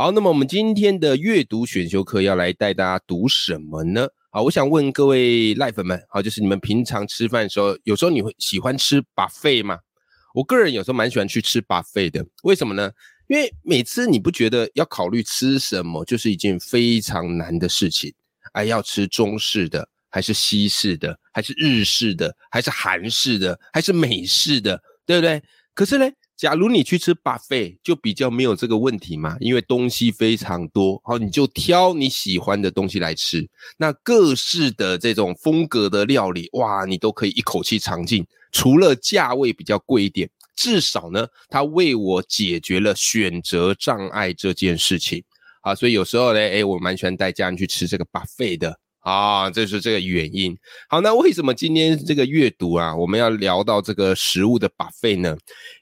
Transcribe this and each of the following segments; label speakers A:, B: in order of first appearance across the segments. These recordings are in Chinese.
A: 好，那么我们今天的阅读选修课要来带大家读什么呢？好，我想问各位赖粉们，好，就是你们平常吃饭的时候，有时候你会喜欢吃 buffet 吗？我个人有时候蛮喜欢去吃 buffet 的，为什么呢？因为每次你不觉得要考虑吃什么就是一件非常难的事情？哎，要吃中式的，还是西式的，还是日式的，还是韩式的，还是美式的，对不对？可是呢，假如你去吃 buffet，就比较没有这个问题嘛，因为东西非常多，好，你就挑你喜欢的东西来吃。那各式的这种风格的料理，哇，你都可以一口气尝尽。除了价位比较贵一点，至少呢，它为我解决了选择障碍这件事情。啊，所以有时候呢，哎，我蛮喜欢带家人去吃这个 buffet 的。啊，这是这个原因。好，那为什么今天这个阅读啊，我们要聊到这个食物的 buffet 呢？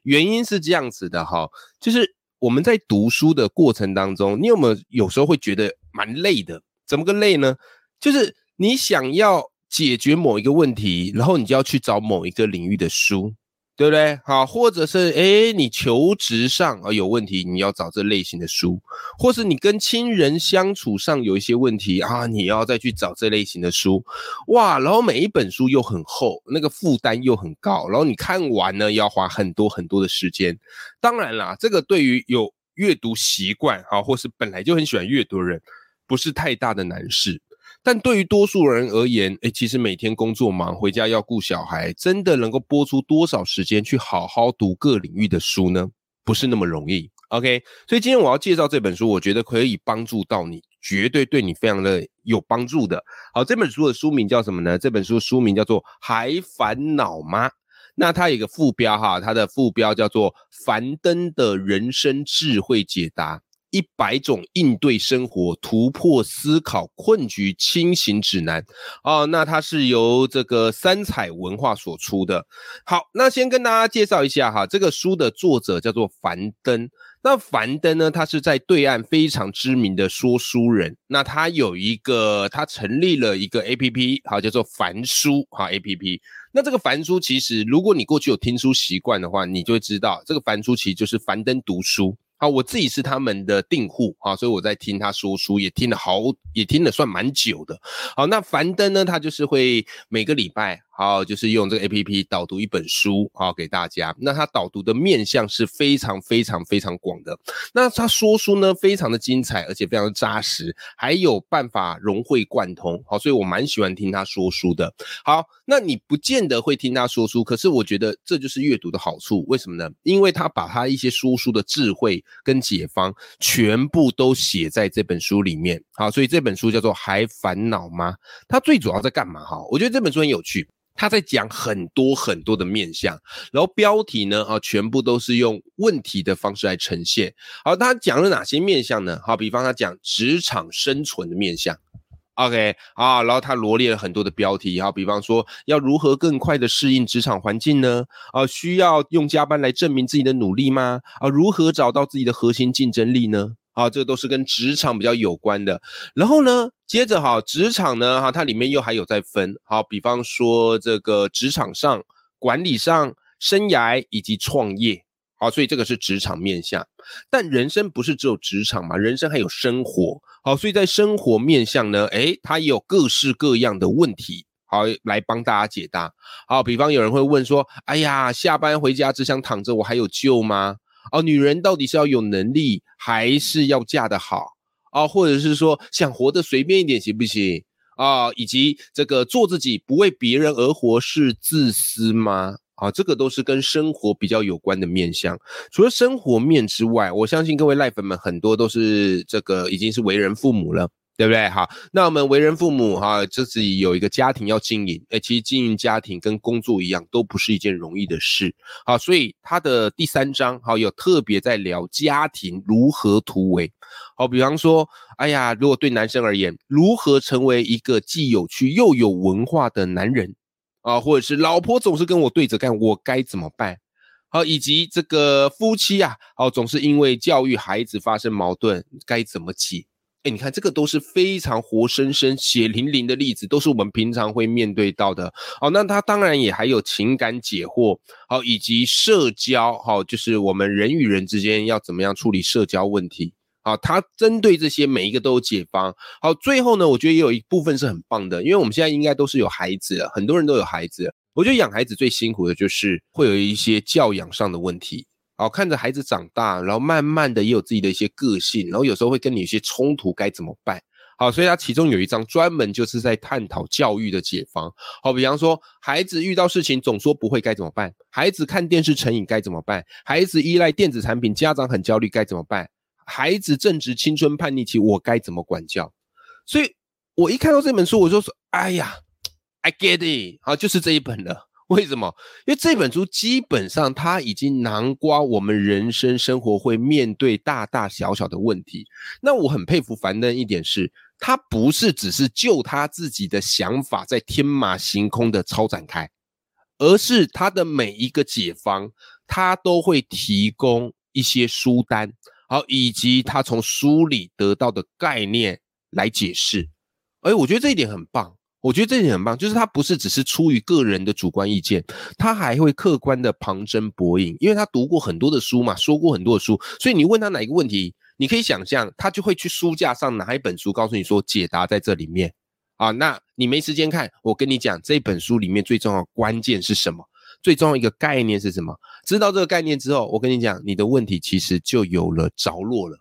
A: 原因是这样子的哈，就是我们在读书的过程当中，你有没有有时候会觉得蛮累的？怎么个累呢？就是你想要解决某一个问题，然后你就要去找某一个领域的书。对不对？好，或者是诶，你求职上啊有问题，你要找这类型的书；或是你跟亲人相处上有一些问题啊，你要再去找这类型的书。哇，然后每一本书又很厚，那个负担又很高，然后你看完呢要花很多很多的时间。当然啦，这个对于有阅读习惯啊，或是本来就很喜欢阅读的人，不是太大的难事。但对于多数人而言，诶，其实每天工作忙，回家要顾小孩，真的能够拨出多少时间去好好读各领域的书呢？不是那么容易。OK，所以今天我要介绍这本书，我觉得可以帮助到你，绝对对你非常的有帮助的。好，这本书的书名叫什么呢？这本书书名叫做《还烦恼吗》。那它有一个副标哈，它的副标叫做《樊登的人生智慧解答》。一百种应对生活、突破思考困局清醒指南哦，那它是由这个三彩文化所出的。好，那先跟大家介绍一下哈，这个书的作者叫做樊登。那樊登呢，他是在对岸非常知名的说书人。那他有一个，他成立了一个 A P P，好叫做樊书哈 A P P。那这个樊书其实，如果你过去有听书习惯的话，你就会知道，这个樊书其实就是樊登读书。好，我自己是他们的订户啊，所以我在听他说书，也听了好，也听了算蛮久的。好，那樊登呢，他就是会每个礼拜，好，就是用这个 A P P 导读一本书，好给大家。那他导读的面向是非常非常非常广的。那他说书呢，非常的精彩，而且非常的扎实，还有办法融会贯通。好，所以我蛮喜欢听他说书的。好，那你不见得会听他说书，可是我觉得这就是阅读的好处。为什么呢？因为他把他一些说书的智慧。跟解方全部都写在这本书里面，好，所以这本书叫做《还烦恼吗》？他最主要在干嘛？哈，我觉得这本书很有趣，他在讲很多很多的面相，然后标题呢，啊，全部都是用问题的方式来呈现。好，他讲了哪些面相呢？好，比方他讲职场生存的面相。OK 啊，然后他罗列了很多的标题，好，比方说要如何更快的适应职场环境呢？啊，需要用加班来证明自己的努力吗？啊，如何找到自己的核心竞争力呢？啊，这个都是跟职场比较有关的。然后呢，接着哈，职场呢，哈，它里面又还有在分，好，比方说这个职场上、管理上、生涯以及创业。好，所以这个是职场面向，但人生不是只有职场嘛？人生还有生活。好，所以在生活面向呢，诶，它也有各式各样的问题，好来帮大家解答。好，比方有人会问说，哎呀，下班回家只想躺着，我还有救吗？哦，女人到底是要有能力，还是要嫁得好？啊，或者是说想活得随便一点行不行？啊，以及这个做自己不为别人而活是自私吗？啊，这个都是跟生活比较有关的面相。除了生活面之外，我相信各位赖粉们很多都是这个已经是为人父母了。对不对？好，那我们为人父母哈，就是有一个家庭要经营，哎，其实经营家庭跟工作一样，都不是一件容易的事。好，所以他的第三章好有特别在聊家庭如何突围。好，比方说，哎呀，如果对男生而言，如何成为一个既有趣又有文化的男人啊，或者是老婆总是跟我对着干，我该怎么办？好，以及这个夫妻啊，好，总是因为教育孩子发生矛盾，该怎么解？哎，你看，这个都是非常活生生、血淋淋的例子，都是我们平常会面对到的。好，那他当然也还有情感解惑，好，以及社交，好，就是我们人与人之间要怎么样处理社交问题。好，他针对这些每一个都有解方。好，最后呢，我觉得也有一部分是很棒的，因为我们现在应该都是有孩子了，很多人都有孩子。我觉得养孩子最辛苦的就是会有一些教养上的问题。好，看着孩子长大，然后慢慢的也有自己的一些个性，然后有时候会跟你一些冲突，该怎么办？好，所以他其中有一章专门就是在探讨教育的解方。好，比方说孩子遇到事情总说不会该怎么办？孩子看电视成瘾该怎么办？孩子依赖电子产品，家长很焦虑该怎么办？孩子正值青春叛逆期，我该怎么管教？所以我一看到这本书，我就说：哎呀，I get it，好，就是这一本了。为什么？因为这本书基本上他已经囊括我们人生生活会面对大大小小的问题。那我很佩服樊登一点是，他不是只是就他自己的想法在天马行空的超展开，而是他的每一个解方，他都会提供一些书单，好，以及他从书里得到的概念来解释。哎，我觉得这一点很棒。我觉得这点很棒，就是他不是只是出于个人的主观意见，他还会客观的旁征博引，因为他读过很多的书嘛，说过很多的书，所以你问他哪一个问题，你可以想象，他就会去书架上拿一本书，告诉你说解答在这里面啊。那你没时间看，我跟你讲，这本书里面最重要关键是什么？最重要一个概念是什么？知道这个概念之后，我跟你讲，你的问题其实就有了着落了。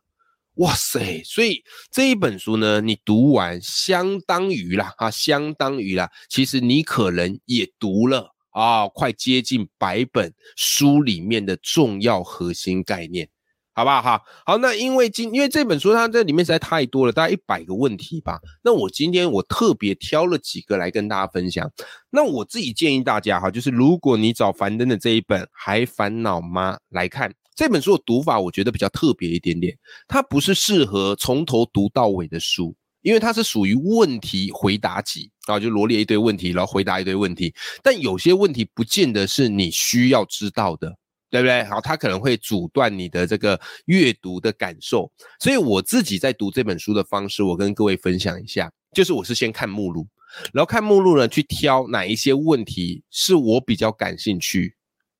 A: 哇塞！所以这一本书呢，你读完相当于啦，啊，相当于啦，其实你可能也读了啊，快接近百本书里面的重要核心概念，好不好？哈，好，那因为今因为这本书它这里面实在太多了，大概一百个问题吧。那我今天我特别挑了几个来跟大家分享。那我自己建议大家哈，就是如果你找樊登的这一本《还烦恼吗》来看。这本书的读法，我觉得比较特别一点点。它不是适合从头读到尾的书，因为它是属于问题回答集啊，就罗列一堆问题，然后回答一堆问题。但有些问题不见得是你需要知道的，对不对？好，它可能会阻断你的这个阅读的感受。所以我自己在读这本书的方式，我跟各位分享一下，就是我是先看目录，然后看目录呢，去挑哪一些问题是我比较感兴趣。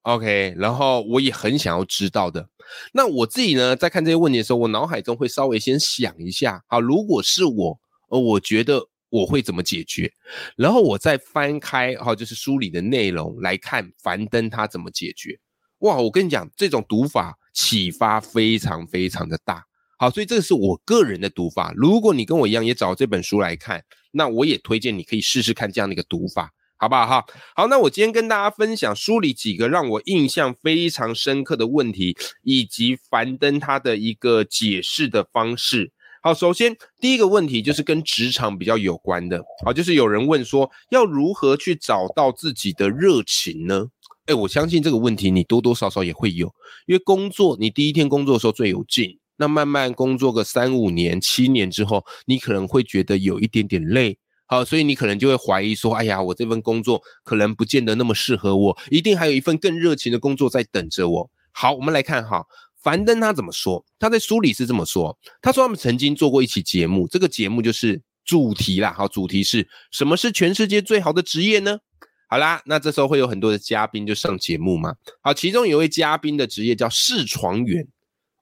A: OK，然后我也很想要知道的。那我自己呢，在看这些问题的时候，我脑海中会稍微先想一下，好，如果是我，呃，我觉得我会怎么解决？然后我再翻开，哈，就是书里的内容来看樊登他怎么解决。哇，我跟你讲，这种读法启发非常非常的大。好，所以这是我个人的读法。如果你跟我一样也找这本书来看，那我也推荐你可以试试看这样的一个读法。好不好哈？好，那我今天跟大家分享书里几个让我印象非常深刻的问题，以及樊登他的一个解释的方式。好，首先第一个问题就是跟职场比较有关的，好，就是有人问说要如何去找到自己的热情呢？哎，我相信这个问题你多多少少也会有，因为工作你第一天工作的时候最有劲，那慢慢工作个三五年、七年之后，你可能会觉得有一点点累。好，所以你可能就会怀疑说，哎呀，我这份工作可能不见得那么适合我，一定还有一份更热情的工作在等着我。好，我们来看哈，樊登他怎么说？他在书里是这么说，他说他们曾经做过一期节目，这个节目就是主题啦，好，主题是什么是全世界最好的职业呢？好啦，那这时候会有很多的嘉宾就上节目嘛。好，其中有一位嘉宾的职业叫试床员。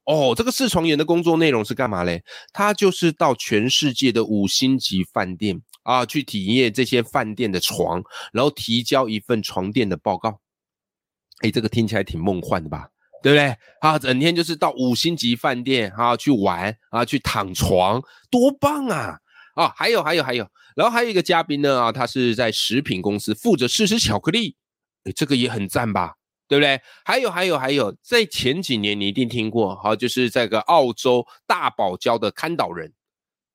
A: 哦，这个试床员的工作内容是干嘛嘞？他就是到全世界的五星级饭店。啊，去体验这些饭店的床，然后提交一份床垫的报告。哎，这个听起来挺梦幻的吧？对不对？啊，整天就是到五星级饭店啊去玩啊，去躺床，多棒啊！啊，还有还有还有，然后还有一个嘉宾呢啊，他是在食品公司负责试吃巧克力，哎，这个也很赞吧？对不对？还有还有还有，在前几年你一定听过，好，就是这个澳洲大堡礁的看岛人。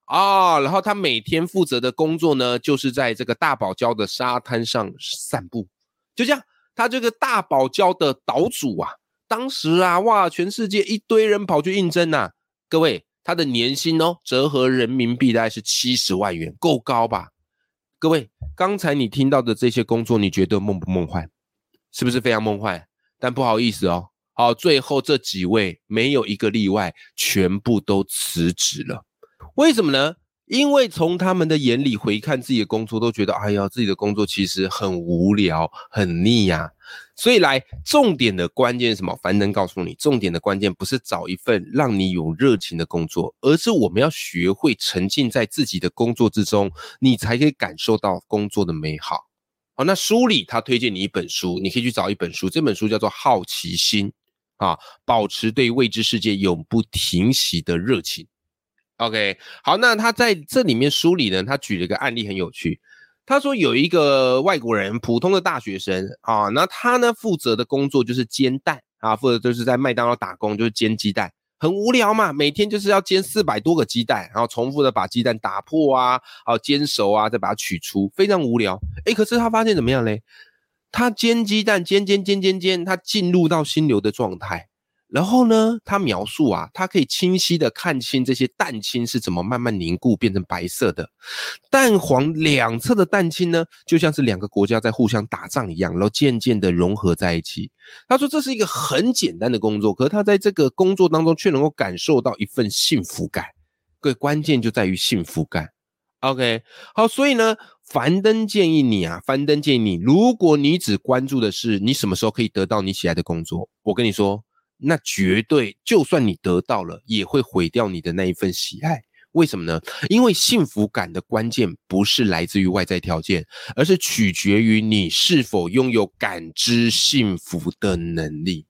A: 啊，然后他每天负责的工作呢，就是在这个大堡礁的沙滩上散步，就这样。他这个大堡礁的岛主啊，当时啊，哇，全世界一堆人跑去应征呐。各位，他的年薪哦，折合人民币大概是七十万元，够高吧？各位，刚才你听到的这些工作，你觉得梦不梦幻？是不是非常梦幻？但不好意思哦，好，最后这几位没有一个例外，全部都辞职了。为什么呢？因为从他们的眼里回看自己的工作，都觉得哎呀，自己的工作其实很无聊、很腻呀。所以来重点的关键是什么？樊登告诉你，重点的关键不是找一份让你有热情的工作，而是我们要学会沉浸在自己的工作之中，你才可以感受到工作的美好。好，那书里他推荐你一本书，你可以去找一本书，这本书叫做《好奇心》啊，保持对未知世界永不停息的热情。OK，好，那他在这里面梳理呢，他举了一个案例很有趣。他说有一个外国人，普通的大学生啊，那他呢负责的工作就是煎蛋啊，负责就是在麦当劳打工，就是煎鸡蛋，很无聊嘛，每天就是要煎四百多个鸡蛋，然后重复的把鸡蛋打破啊，好煎熟啊，再把它取出，非常无聊。哎，可是他发现怎么样嘞？他煎鸡蛋，煎煎煎煎煎，他进入到心流的状态。然后呢，他描述啊，他可以清晰的看清这些蛋清是怎么慢慢凝固变成白色的，蛋黄两侧的蛋清呢，就像是两个国家在互相打仗一样，然后渐渐的融合在一起。他说这是一个很简单的工作，可是他在这个工作当中却能够感受到一份幸福感。各位，关键就在于幸福感。OK，好，所以呢，樊登建议你啊，樊登建议你，如果你只关注的是你什么时候可以得到你喜爱的工作，我跟你说。那绝对，就算你得到了，也会毁掉你的那一份喜爱。为什么呢？因为幸福感的关键不是来自于外在条件，而是取决于你是否拥有感知幸福的能力。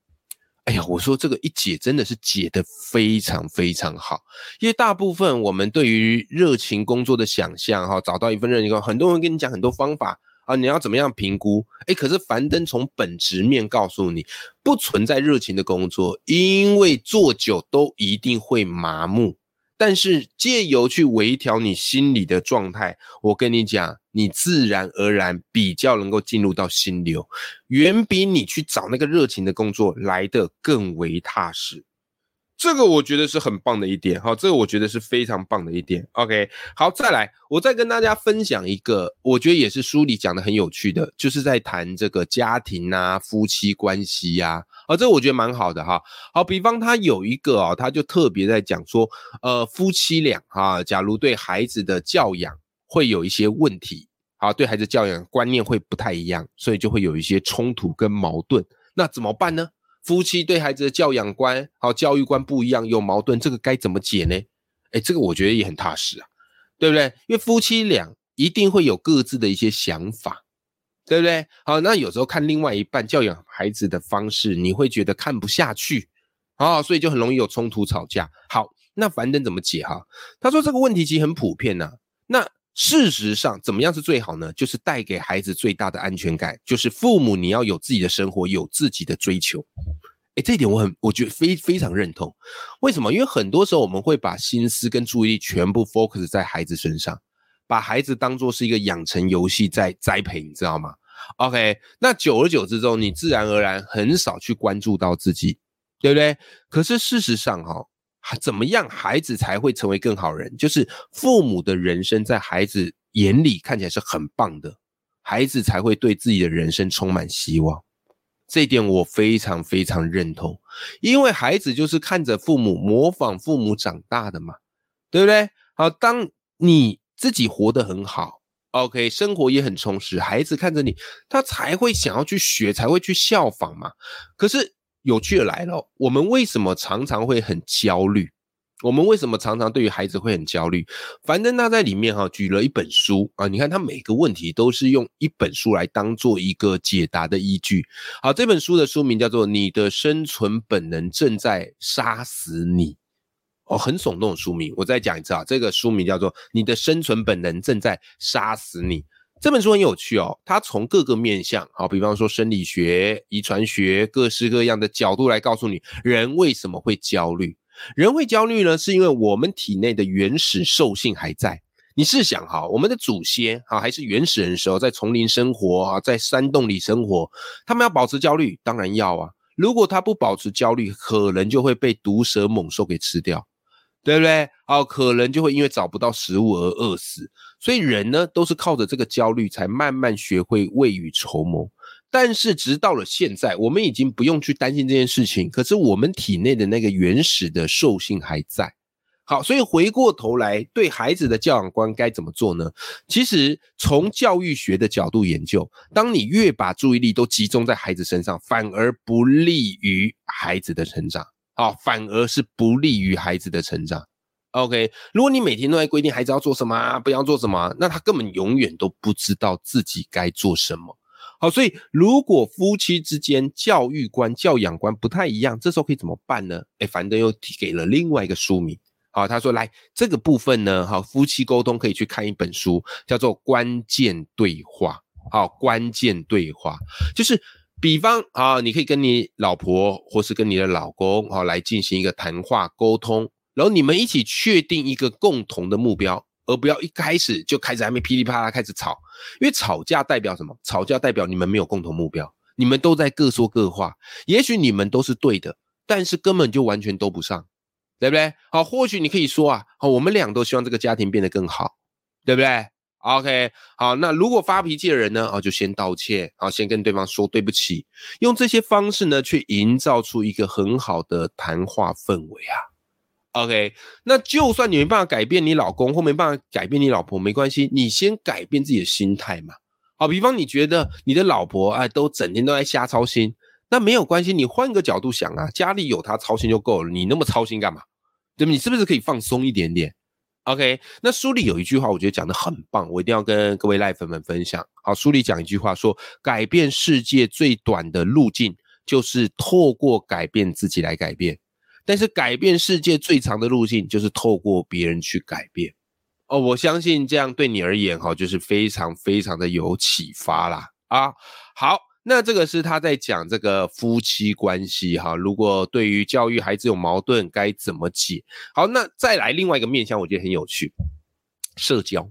A: 哎呀，我说这个一解真的是解得非常非常好，因为大部分我们对于热情工作的想象，哈，找到一份热情工作，很多人跟你讲很多方法。啊，你要怎么样评估？哎，可是樊登从本质面告诉你，不存在热情的工作，因为做久都一定会麻木。但是借由去微调你心里的状态，我跟你讲，你自然而然比较能够进入到心流，远比你去找那个热情的工作来的更为踏实。这个我觉得是很棒的一点，哈，这个我觉得是非常棒的一点。OK，好，再来，我再跟大家分享一个，我觉得也是书里讲的很有趣的，就是在谈这个家庭啊、夫妻关系呀，啊，这我觉得蛮好的哈。好，比方他有一个啊，他就特别在讲说，呃，夫妻俩哈，假如对孩子的教养会有一些问题，好，对孩子教养观念会不太一样，所以就会有一些冲突跟矛盾，那怎么办呢？夫妻对孩子的教养观、好教育观不一样，有矛盾，这个该怎么解呢？哎，这个我觉得也很踏实啊，对不对？因为夫妻俩一定会有各自的一些想法，对不对？好，那有时候看另外一半教养孩子的方式，你会觉得看不下去啊，所以就很容易有冲突吵架。好，那樊登怎么解哈？他说这个问题其实很普遍呐。那事实上，怎么样是最好呢？就是带给孩子最大的安全感，就是父母你要有自己的生活，有自己的追求。哎，这一点我很，我觉得非非常认同。为什么？因为很多时候我们会把心思跟注意力全部 focus 在孩子身上，把孩子当做是一个养成游戏在栽培，你知道吗？OK，那久而久之之后，你自然而然很少去关注到自己，对不对？可是事实上，哈。怎么样，孩子才会成为更好人？就是父母的人生在孩子眼里看起来是很棒的，孩子才会对自己的人生充满希望。这一点我非常非常认同，因为孩子就是看着父母模仿父母长大的嘛，对不对？好，当你自己活得很好，OK，生活也很充实，孩子看着你，他才会想要去学，才会去效仿嘛。可是。有趣的来了，我们为什么常常会很焦虑？我们为什么常常对于孩子会很焦虑？樊登他在里面哈举了一本书啊，你看他每个问题都是用一本书来当做一个解答的依据。好，这本书的书名叫做《你的生存本能正在杀死你》，哦，很耸动的书名。我再讲一次啊，这个书名叫做《你的生存本能正在杀死你》。这本书很有趣哦，它从各个面向，好，比方说生理学、遗传学，各式各样的角度来告诉你人为什么会焦虑。人会焦虑呢，是因为我们体内的原始兽性还在。你试想哈，我们的祖先哈还是原始人的时候，在丛林生活啊，在山洞里生活，他们要保持焦虑，当然要啊。如果他不保持焦虑，可能就会被毒蛇猛兽给吃掉，对不对？哦，可能就会因为找不到食物而饿死。所以人呢，都是靠着这个焦虑，才慢慢学会未雨绸缪。但是直到了现在，我们已经不用去担心这件事情。可是我们体内的那个原始的兽性还在。好，所以回过头来，对孩子的教养观该怎么做呢？其实从教育学的角度研究，当你越把注意力都集中在孩子身上，反而不利于孩子的成长。好，反而是不利于孩子的成长。OK，如果你每天都在规定孩子要做什么，不要做什么，那他根本永远都不知道自己该做什么。好，所以如果夫妻之间教育观、教养观不太一样，这时候可以怎么办呢？哎，樊登又提给了另外一个书名。好，他说来这个部分呢，好，夫妻沟通可以去看一本书，叫做《关键对话》。好，关键对话就是，比方啊，你可以跟你老婆或是跟你的老公，啊，来进行一个谈话沟通，然后你们一起确定一个共同的目标，而不要一开始就开始还没噼里啪啦开始吵，因为吵架代表什么？吵架代表你们没有共同目标，你们都在各说各话，也许你们都是对的，但是根本就完全都不上。对不对？好，或许你可以说啊，好，我们俩都希望这个家庭变得更好，对不对？OK，好，那如果发脾气的人呢，啊，就先道歉，好，先跟对方说对不起，用这些方式呢，去营造出一个很好的谈话氛围啊。OK，那就算你没办法改变你老公，或没办法改变你老婆，没关系，你先改变自己的心态嘛。好，比方你觉得你的老婆哎，都整天都在瞎操心，那没有关系，你换个角度想啊，家里有她操心就够了，你那么操心干嘛？对吧？你是不是可以放松一点点？OK，那书里有一句话，我觉得讲的很棒，我一定要跟各位赖粉们分享。好，书里讲一句话说，改变世界最短的路径就是透过改变自己来改变，但是改变世界最长的路径就是透过别人去改变。哦，我相信这样对你而言，哈，就是非常非常的有启发啦。啊，好。那这个是他在讲这个夫妻关系哈，如果对于教育孩子有矛盾该怎么解？好，那再来另外一个面向，我觉得很有趣，社交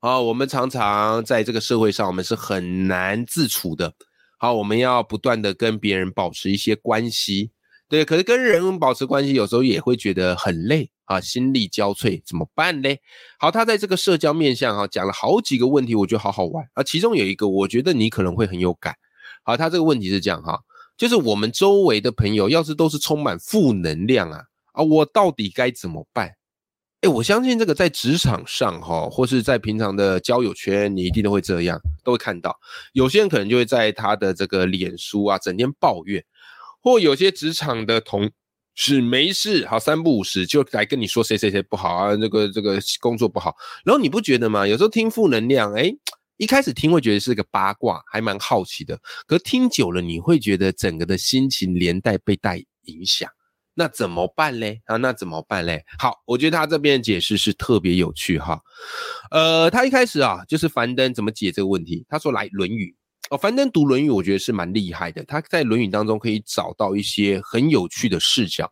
A: 啊，我们常常在这个社会上，我们是很难自处的。好，我们要不断的跟别人保持一些关系，对，可是跟人保持关系，有时候也会觉得很累啊，心力交瘁，怎么办呢？好，他在这个社交面向哈讲了好几个问题，我觉得好好玩啊，其中有一个，我觉得你可能会很有感。好，他这个问题是这样哈，就是我们周围的朋友要是都是充满负能量啊啊，我到底该怎么办？哎，我相信这个在职场上哈，或是在平常的交友圈，你一定都会这样，都会看到。有些人可能就会在他的这个脸书啊，整天抱怨，或有些职场的同事没事，好三不五时就来跟你说谁谁谁不好啊，这个这个工作不好，然后你不觉得吗？有时候听负能量，哎。一开始听会觉得是个八卦，还蛮好奇的。可听久了，你会觉得整个的心情连带被带影响。那怎么办嘞？啊，那怎么办嘞？好，我觉得他这边的解释是特别有趣哈。呃，他一开始啊，就是樊登怎么解这个问题？他说来《论语》哦，樊登读《论语》，我觉得是蛮厉害的。他在《论语》当中可以找到一些很有趣的视角。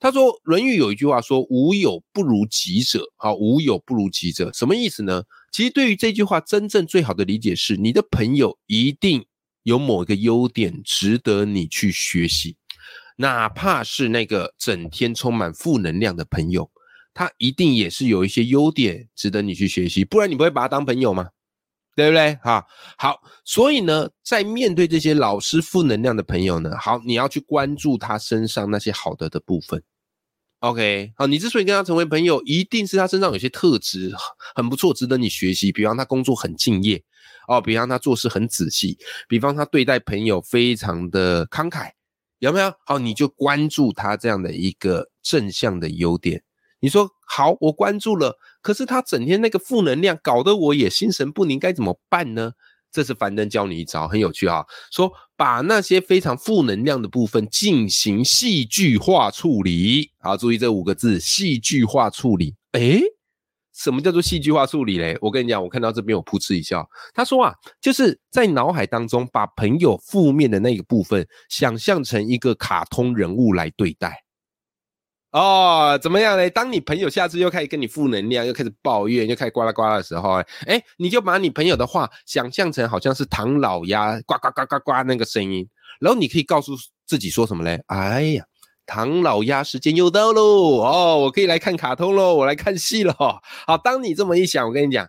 A: 他说，《论语》有一句话说：“无有不如己者。”好，无有不如己者，什么意思呢？其实对于这句话，真正最好的理解是，你的朋友一定有某一个优点值得你去学习，哪怕是那个整天充满负能量的朋友，他一定也是有一些优点值得你去学习，不然你不会把他当朋友吗？对不对？哈，好，所以呢，在面对这些老师负能量的朋友呢，好，你要去关注他身上那些好的的部分。OK，好，你之所以跟他成为朋友，一定是他身上有些特质很不错，值得你学习。比方他工作很敬业，哦，比方他做事很仔细，比方他对待朋友非常的慷慨，有没有？好，你就关注他这样的一个正向的优点。你说好，我关注了，可是他整天那个负能量，搞得我也心神不宁，该怎么办呢？这是樊登教你一招，很有趣哈。说把那些非常负能量的部分进行戏剧化处理。好，注意这五个字：戏剧化处理。诶，什么叫做戏剧化处理嘞？我跟你讲，我看到这边我噗嗤一笑。他说啊，就是在脑海当中把朋友负面的那个部分想象成一个卡通人物来对待。哦，怎么样呢？当你朋友下次又开始跟你负能量，又开始抱怨，又开始呱啦呱啦的时候，哎，你就把你朋友的话想象成好像是唐老鸭呱呱呱呱呱那个声音，然后你可以告诉自己说什么嘞？哎呀，唐老鸭时间又到喽！哦，我可以来看卡通喽，我来看戏喽。好，当你这么一想，我跟你讲，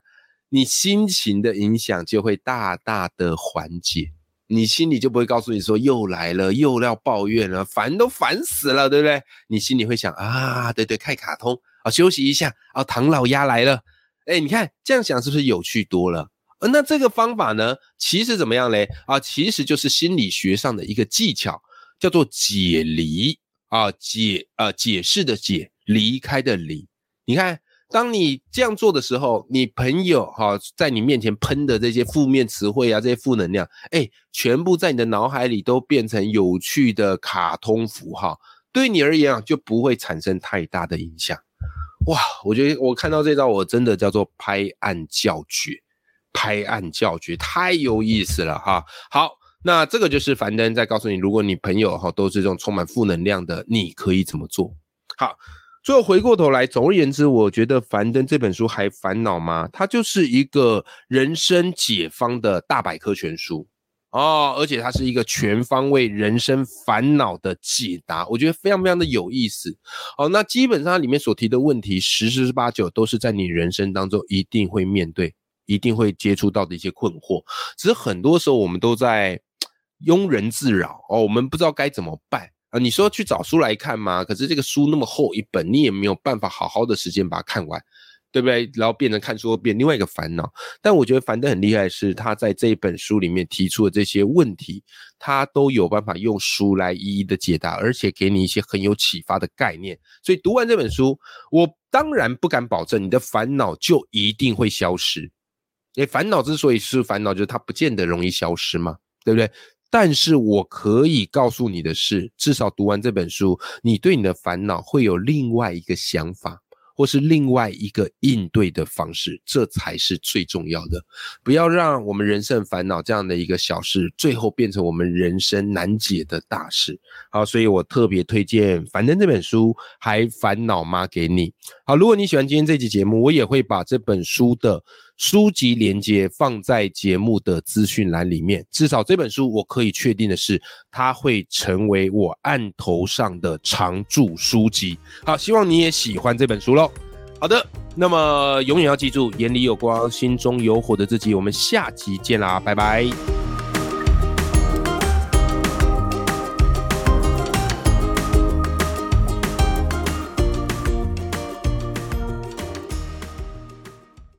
A: 你心情的影响就会大大的缓解。你心里就不会告诉你说又来了，又要抱怨了，烦都烦死了，对不对？你心里会想啊，对对，看卡通啊，休息一下啊，唐老鸭来了，哎，你看这样想是不是有趣多了？呃，那这个方法呢，其实怎么样嘞？啊，其实就是心理学上的一个技巧，叫做解离啊，解啊，解释的解，离开的离，你看。当你这样做的时候，你朋友哈在你面前喷的这些负面词汇啊，这些负能量，哎，全部在你的脑海里都变成有趣的卡通符号，对你而言啊就不会产生太大的影响。哇，我觉得我看到这招，我真的叫做拍案叫绝，拍案叫绝，太有意思了哈。好，那这个就是樊登在告诉你，如果你朋友哈都是这种充满负能量的，你可以怎么做？好。最后回过头来，总而言之，我觉得《樊登》这本书还烦恼吗？它就是一个人生解方的大百科全书哦，而且它是一个全方位人生烦恼的解答，我觉得非常非常的有意思哦。那基本上里面所提的问题，十之八九都是在你人生当中一定会面对、一定会接触到的一些困惑，只是很多时候我们都在 庸人自扰哦，我们不知道该怎么办。啊，你说去找书来看吗？可是这个书那么厚一本，你也没有办法好好的时间把它看完，对不对？然后变成看书变另外一个烦恼。但我觉得樊登很厉害，是他在这一本书里面提出的这些问题，他都有办法用书来一一的解答，而且给你一些很有启发的概念。所以读完这本书，我当然不敢保证你的烦恼就一定会消失。诶，烦恼之所以是烦恼，就是它不见得容易消失嘛，对不对？但是我可以告诉你的是，至少读完这本书，你对你的烦恼会有另外一个想法。或是另外一个应对的方式，这才是最重要的。不要让我们人生烦恼这样的一个小事，最后变成我们人生难解的大事。好，所以我特别推荐樊登这本书，还烦恼吗？给你。好，如果你喜欢今天这期节目，我也会把这本书的书籍连接放在节目的资讯栏里面。至少这本书，我可以确定的是，它会成为我案头上的常驻书籍。好，希望你也喜欢这本书喽。好的，那么永远要记住，眼里有光，心中有火的自己。我们下集见啦，拜拜。